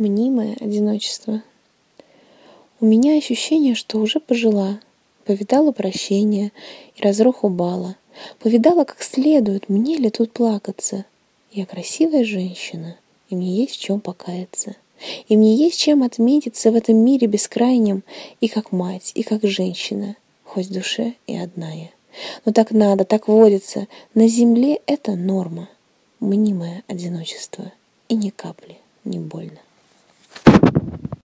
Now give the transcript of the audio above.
Мнимое одиночество. У меня ощущение, что уже пожила, повидала прощения и разруху бала, повидала как следует, мне ли тут плакаться. Я красивая женщина, и мне есть в чем покаяться. И мне есть чем отметиться в этом мире бескрайнем и как мать, и как женщина, хоть в душе и одна я. Но так надо, так водится. На земле это норма. Мнимое одиночество. И ни капли не больно.